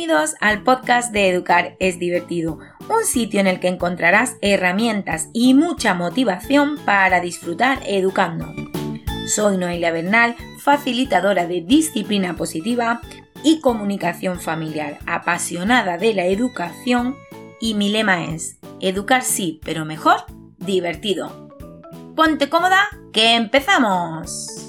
Bienvenidos al podcast de Educar es divertido, un sitio en el que encontrarás herramientas y mucha motivación para disfrutar educando. Soy Noelia Bernal, facilitadora de disciplina positiva y comunicación familiar, apasionada de la educación y mi lema es, educar sí, pero mejor, divertido. Ponte cómoda, que empezamos.